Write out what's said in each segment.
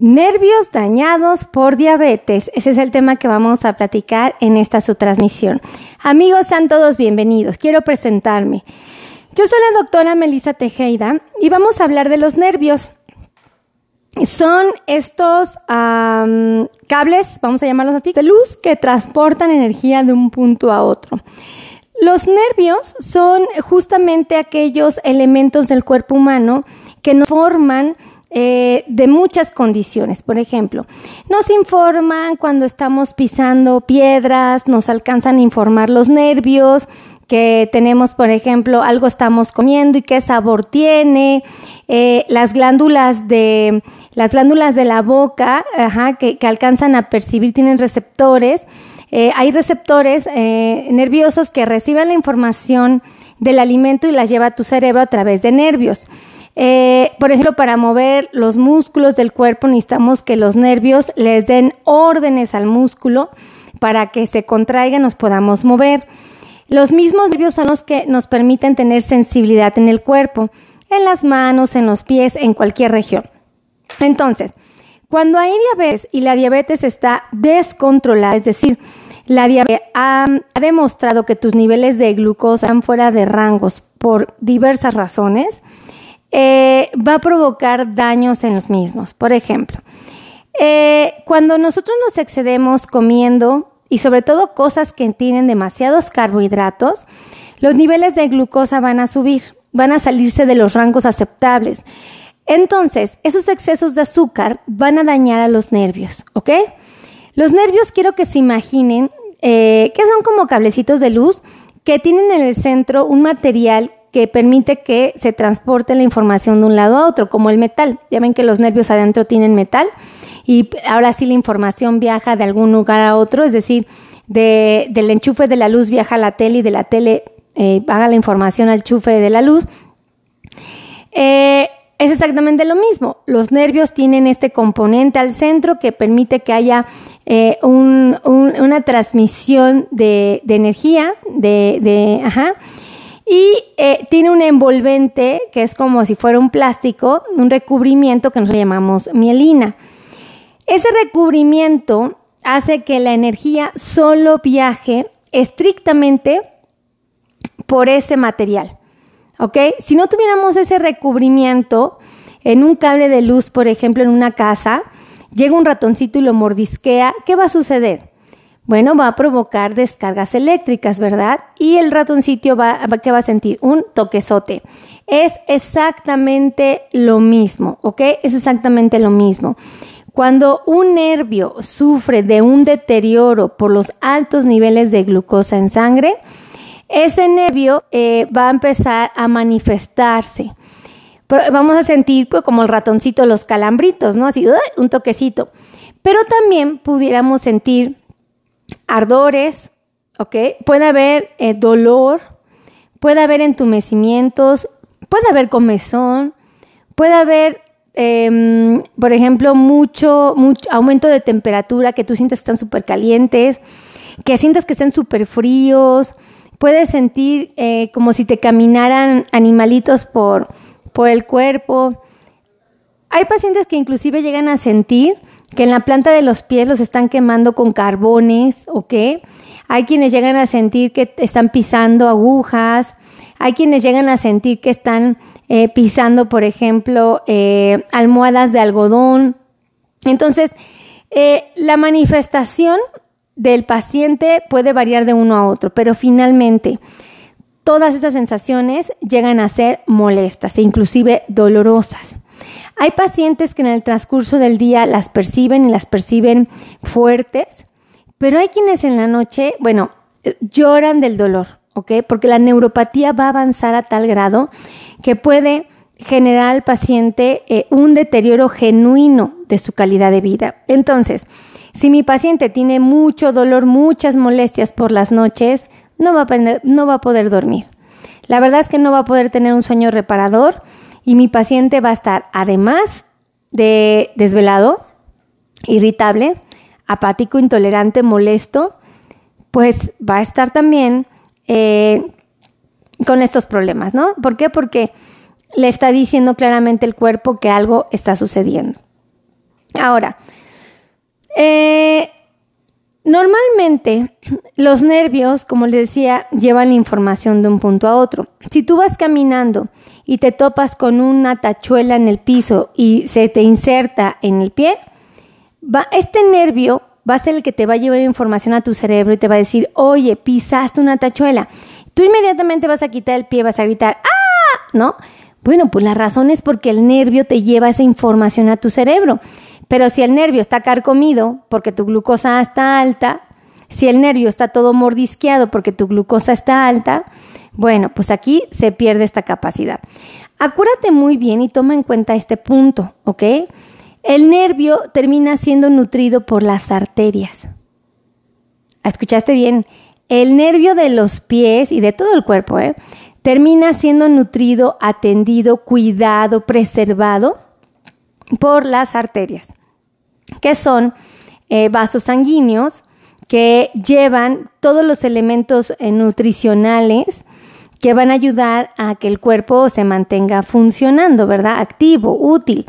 Nervios dañados por diabetes. Ese es el tema que vamos a platicar en esta su transmisión. Amigos, sean todos bienvenidos. Quiero presentarme. Yo soy la doctora Melissa Tejeda y vamos a hablar de los nervios. Son estos cables, vamos a llamarlos así, de luz que transportan energía de un punto a otro. Los nervios son justamente aquellos elementos del cuerpo humano que nos forman eh, de muchas condiciones. Por ejemplo, nos informan cuando estamos pisando piedras, nos alcanzan a informar los nervios, que tenemos, por ejemplo, algo estamos comiendo y qué sabor tiene, eh, las glándulas de las glándulas de la boca, que, alcanzan a percibir, tienen receptores. Eh, hay receptores nerviosos que reciben la información del alimento y las lleva a tu cerebro a través de nervios. Eh, por ejemplo, para mover los músculos del cuerpo necesitamos que los nervios les den órdenes al músculo para que se contraiga y nos podamos mover. Los mismos nervios son los que nos permiten tener sensibilidad en el cuerpo, en las manos, en los pies, en cualquier región. Entonces, cuando hay diabetes y la diabetes está descontrolada, es decir, la diabetes ha demostrado que tus niveles de glucosa están fuera de rangos por diversas razones, eh, va a provocar daños en los mismos. Por ejemplo, eh, cuando nosotros nos excedemos comiendo y sobre todo cosas que tienen demasiados carbohidratos, los niveles de glucosa van a subir, van a salirse de los rangos aceptables. Entonces, esos excesos de azúcar van a dañar a los nervios, ¿ok? Los nervios quiero que se imaginen eh, que son como cablecitos de luz que tienen en el centro un material que permite que se transporte la información de un lado a otro, como el metal. Ya ven que los nervios adentro tienen metal y ahora sí la información viaja de algún lugar a otro, es decir, del enchufe de la luz viaja a la tele y de la tele eh, haga la información al enchufe de la luz. Eh, es exactamente lo mismo. Los nervios tienen este componente al centro que permite que haya eh, una transmisión de, energía, de, de ajá, y eh, tiene un envolvente que es como si fuera un plástico, un recubrimiento que nosotros llamamos mielina. Ese recubrimiento hace que la energía solo viaje estrictamente por ese material. ¿Ok? Si no tuviéramos ese recubrimiento en un cable de luz, por ejemplo, en una casa, llega un ratoncito y lo mordisquea, ¿qué va a suceder? Bueno, va a provocar descargas eléctricas, ¿verdad? Y el ratoncito va, ¿qué va a sentir? Un toquezote. Es exactamente lo mismo, ¿ok? Es exactamente lo mismo. Cuando un nervio sufre de un deterioro por los altos niveles de glucosa en sangre, ese nervio eh, va a empezar a manifestarse. vamos a sentir pues, como el ratoncito los calambritos, ¿no? Así, un toquecito. Pero también pudiéramos sentir ardores, ¿ok? Puede haber eh, dolor, puede haber entumecimientos, puede haber comezón, puede haber, em, por ejemplo, mucho, mucho, aumento de temperatura, que tú sientes que están súper calientes, que sientas que están súper fríos, puedes sentir eh, como si te caminaran animalitos por, por el cuerpo. Hay pacientes que inclusive llegan a sentir que en la planta de los pies los están quemando con carbones, ¿ok? Hay quienes llegan a sentir que están pisando agujas, hay quienes llegan a sentir que están eh, pisando, por ejemplo, eh, almohadas de algodón. Entonces, eh, la manifestación del paciente puede variar de uno a otro, pero finalmente todas esas sensaciones llegan a ser molestas e inclusive dolorosas. Hay pacientes que en el transcurso del día las perciben y las perciben fuertes, pero hay quienes en la noche, bueno, eh, lloran del dolor, ¿ok? Porque la neuropatía va a avanzar a tal grado que puede generar al paciente eh, un deterioro genuino de su calidad de vida. Entonces, si mi paciente tiene mucho dolor, muchas molestias por las noches, no va a, no va a poder dormir. La verdad es que no va a poder tener un sueño reparador y mi paciente va a estar, además de desvelado, irritable, apático, intolerante, molesto, pues va a estar también eh, con estos problemas, ¿no? ¿Por qué? Porque le está diciendo claramente el cuerpo que algo está sucediendo. Ahora, eh, normalmente los nervios, como les decía, llevan la información de un punto a otro. Si tú vas caminando y te topas con una tachuela en el piso y se te inserta en el pie, va, este nervio va a ser el que te va a llevar información a tu cerebro y te va a decir, oye, pisaste una tachuela. Tú inmediatamente vas a quitar el pie, vas a gritar, ¡ah! ¿No? Bueno, pues la razón es porque el nervio te lleva esa información a tu cerebro. Pero si el nervio está carcomido porque tu glucosa está alta, si el nervio está todo mordisqueado porque tu glucosa está alta, bueno, pues aquí se pierde esta capacidad. Acuérdate muy bien y toma en cuenta este punto, ¿ok? El nervio termina siendo nutrido por las arterias. ¿Escuchaste bien? El nervio de los pies y de todo el cuerpo, ¿eh? termina siendo nutrido, atendido, cuidado, preservado por las arterias, que son eh, vasos sanguíneos que llevan todos los elementos eh, nutricionales que van a ayudar a que el cuerpo se mantenga funcionando, ¿verdad? Activo, útil.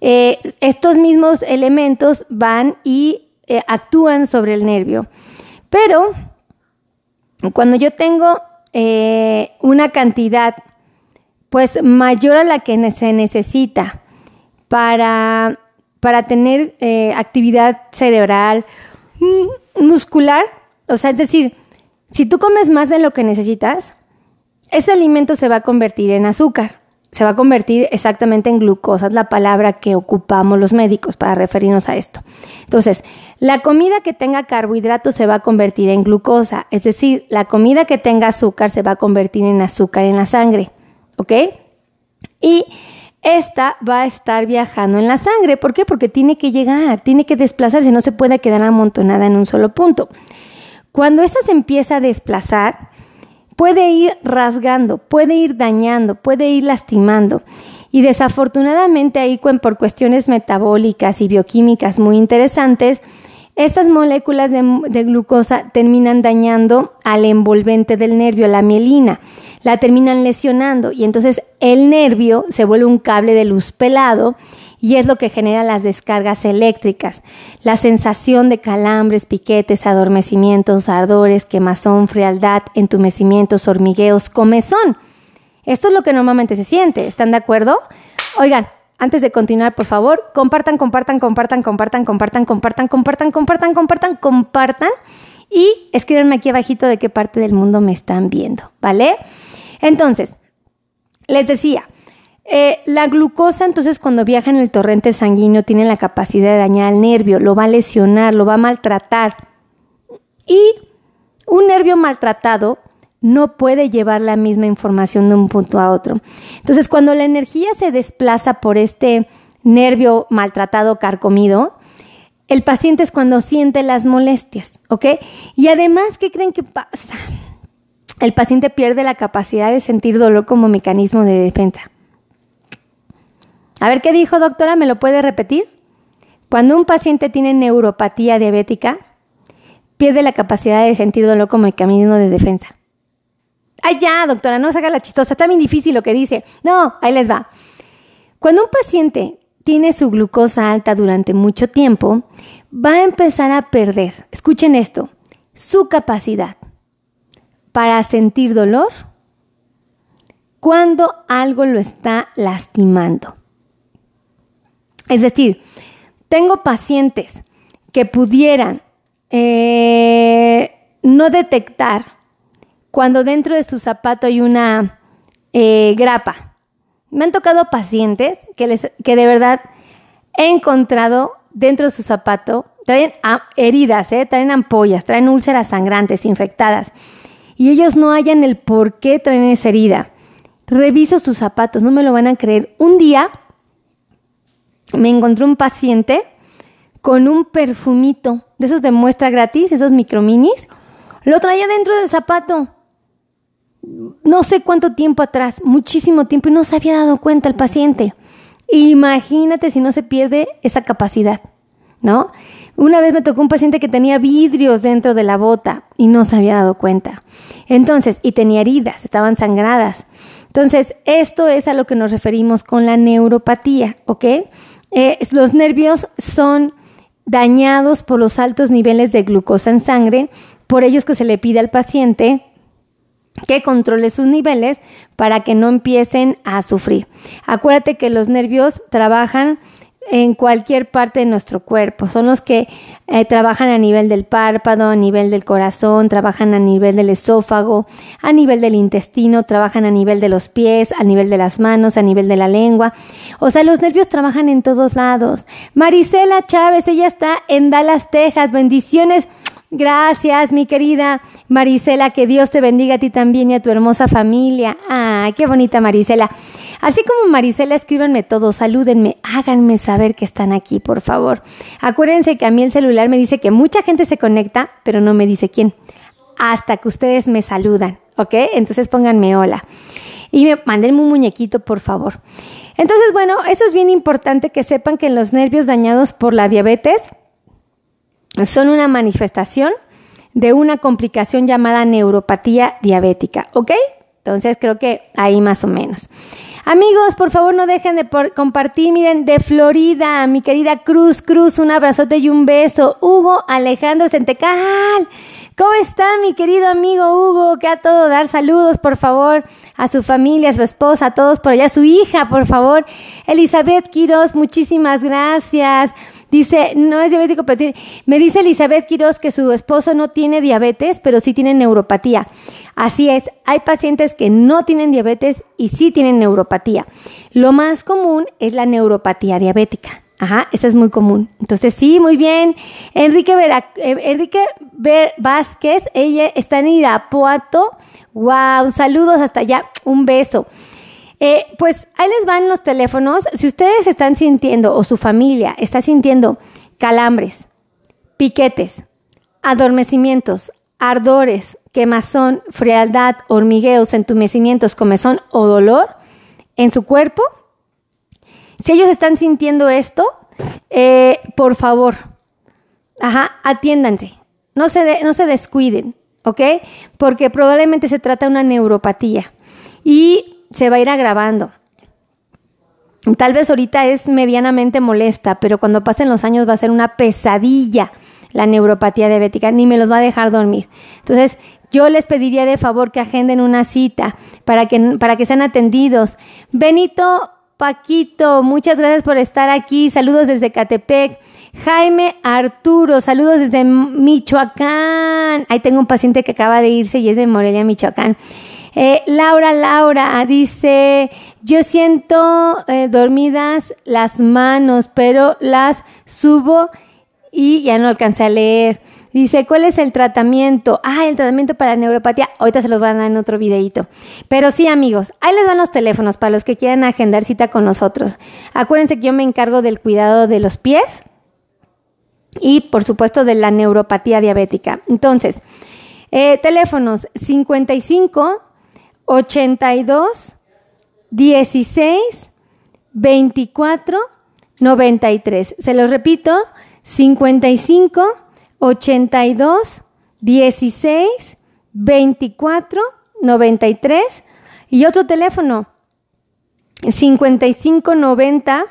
Eh, estos mismos elementos van y actúan sobre el nervio. Pero cuando yo tengo una cantidad pues mayor a la que se necesita para, para tener eh, actividad cerebral, mm, muscular, o sea, es decir, si tú comes más de lo que necesitas, ese alimento se va a convertir en azúcar, se va a convertir exactamente en glucosa, es la palabra que ocupamos los médicos para referirnos a esto. Entonces, la comida que tenga carbohidratos se va a convertir en glucosa, es decir, la comida que tenga azúcar se va a convertir en azúcar en la sangre, ¿ok? Y esta va a estar viajando en la sangre, ¿por qué? Porque tiene que llegar, tiene que desplazarse, no se puede quedar amontonada en un solo punto. Cuando esta se empieza a desplazar, puede ir rasgando, puede ir dañando, puede ir lastimando. Y desafortunadamente ahí por cuestiones metabólicas y bioquímicas muy interesantes, estas moléculas de, glucosa terminan dañando al envolvente del nervio, la mielina, la terminan lesionando y entonces el nervio se vuelve un cable de luz pelado y es lo que genera las descargas eléctricas, la sensación de calambres, piquetes, adormecimientos, ardores, quemazón, frialdad, entumecimientos, hormigueos, comezón. Esto es lo que normalmente se siente, ¿están de acuerdo? Oigan, antes de continuar, por favor, compartan, compartan, compartan, compartan, compartan, compartan, compartan, compartan, compartan, compartan y escríbanme aquí abajito de qué parte del mundo me están viendo, ¿vale? Entonces, les decía, eh, la glucosa entonces cuando viaja en el torrente sanguíneo tiene la capacidad de dañar al nervio, lo va a lesionar, lo va a maltratar. Y un nervio maltratado no puede llevar la misma información de un punto a otro. Entonces, cuando la energía se desplaza por este nervio maltratado, carcomido, el paciente es cuando siente las molestias, ¿ok? Y además, ¿qué creen que pasa? El paciente pierde la capacidad de sentir dolor como mecanismo de defensa. A ver, ¿qué dijo doctora? ¿Me lo puede repetir? Cuando un paciente tiene neuropatía diabética, pierde la capacidad de sentir dolor como mecanismo de defensa. Ay, ya, doctora, no haga la chistosa, está bien difícil lo que dice. No, ahí les va. Cuando un paciente tiene su glucosa alta durante mucho tiempo, va a empezar a perder, escuchen esto, su capacidad para sentir dolor cuando algo lo está lastimando. Es decir, tengo pacientes que pudieran eh, no detectar cuando dentro de su zapato hay una eh, grapa. Me han tocado pacientes que, les, que de verdad he encontrado dentro de su zapato, traen heridas, ¿eh? traen ampollas, traen úlceras sangrantes, infectadas, y ellos no hallan el por qué traen esa herida. Reviso sus zapatos, no me lo van a creer. Un día me encontré un paciente con un perfumito de esos de muestra gratis, esos microminis, lo traía dentro del zapato no sé cuánto tiempo atrás, muchísimo tiempo, y no se había dado cuenta el paciente. Imagínate si no se pierde esa capacidad, ¿no? Una vez me tocó un paciente que tenía vidrios dentro de la bota y no se había dado cuenta. Entonces, y tenía heridas, estaban sangradas. Entonces, esto es a lo que nos referimos con la neuropatía, ¿ok? eh, los nervios son dañados por los altos niveles de glucosa en sangre, por ello es que se le pide al paciente que controle sus niveles para que no empiecen a sufrir. Acuérdate que los nervios trabajan en cualquier parte de nuestro cuerpo. Son los que eh, trabajan a nivel del párpado, a nivel del corazón, trabajan a nivel del esófago, a nivel del intestino, trabajan a nivel de los pies, a nivel de las manos, a nivel de la lengua. O sea, los nervios trabajan en todos lados. Marisela Chávez, ella está en Dallas, Texas. Bendiciones. Gracias, mi querida Marisela, que Dios te bendiga a ti también y a tu hermosa familia. Ay, qué bonita Marisela. Así como Marisela, escríbanme todos, salúdenme, háganme saber que están aquí, por favor. Acuérdense que a mí el celular me dice que mucha gente se conecta, pero no me dice quién. Hasta que ustedes me saludan, ¿ok? Entonces pónganme hola. Y me manden un muñequito, por favor. Entonces, bueno, eso es bien importante que sepan que los nervios dañados por la diabetes son una manifestación de una complicación llamada neuropatía diabética, ¿ok? Entonces creo que ahí más o menos. Amigos, por favor no dejen de compartir. Miren, de Florida, mi querida Cruz Cruz, un abrazote y un beso. Hugo Alejandro Centecal. ¿Cómo está mi querido amigo Hugo? Que a todo dar saludos, por favor, a su familia, a su esposa, a todos por allá, a su hija, por favor. Elizabeth Quiroz, muchísimas gracias. Dice, no es diabético, pero me dice Elizabeth Quiroz que su esposo no tiene diabetes, pero sí tiene neuropatía. Así es, hay pacientes que no tienen diabetes y sí tienen neuropatía. Lo más común es la neuropatía diabética. Ajá, esa es muy común. Entonces, sí, muy bien. Enrique, Vera, eh, Enrique Vázquez, ella está en Irapuato. Wow, saludos hasta allá. Un beso. Eh, pues ahí les van los teléfonos. Si ustedes están sintiendo o su familia está sintiendo calambres, piquetes, adormecimientos, ardores, quemazón, frialdad, hormigueos, entumecimientos, comezón o dolor en su cuerpo, si ellos están sintiendo esto, eh, por favor, ajá, atiéndanse, no se, no se descuiden, ¿ok? Porque probablemente se trata de una neuropatía. Y se va a ir agravando. Tal vez ahorita es medianamente molesta, pero cuando pasen los años va a ser una pesadilla la neuropatía diabética, ni me los va a dejar dormir. Entonces, yo les pediría de favor que agenden una cita para que, para que sean atendidos. Benito Paquito, muchas gracias por estar aquí. Saludos desde Catepec. Jaime Arturo, saludos desde Michoacán. Ahí tengo un paciente que acaba de irse y es de Morelia, Michoacán. Eh, Laura, Laura dice, yo siento eh, dormidas las manos, pero las subo y ya no alcancé a leer. Dice, ¿cuál es el tratamiento? Ah, el tratamiento para la neuropatía. Ahorita se los van a dar en otro videito. Pero sí, amigos, ahí les van los teléfonos para los que quieran agendar cita con nosotros. Acuérdense que yo me encargo del cuidado de los pies y, por supuesto, de la neuropatía diabética. Entonces, eh, teléfonos 55 82 16 24 93. Se los repito, 55 82 16 24 93 y otro teléfono 55 90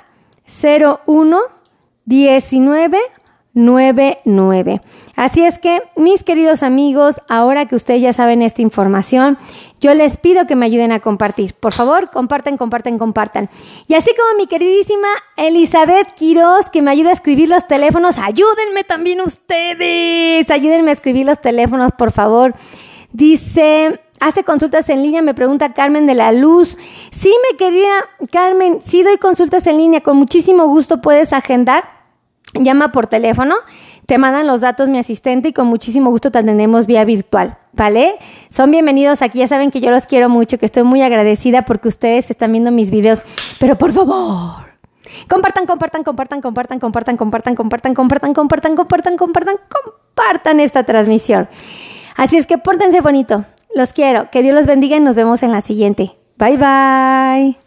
01 19 99. Así es que, mis queridos amigos, ahora que ustedes ya saben esta información, yo les pido que me ayuden a compartir. Por favor, compartan, compartan, compartan. Y así como mi queridísima Elizabeth Quiroz, que me ayuda a escribir los teléfonos, ayúdenme también ustedes. Ayúdenme a escribir los teléfonos, por favor. Dice, hace consultas en línea, me pregunta Carmen de la Luz. Sí, me quería, Carmen, sí doy consultas en línea, con muchísimo gusto puedes agendar llama por teléfono, te mandan los datos mi asistente y con muchísimo gusto te atendemos vía virtual, ¿vale? Son bienvenidos aquí, ya saben que yo los quiero mucho, que estoy muy agradecida porque ustedes están viendo mis videos, pero por favor, compartan, compartan, compartan, compartan, compartan, compartan, compartan, compartan, compartan, compartan, compartan, compartan esta transmisión. Así es que pórtense bonito, los quiero, que Dios los bendiga y nos vemos en la siguiente. Bye bye.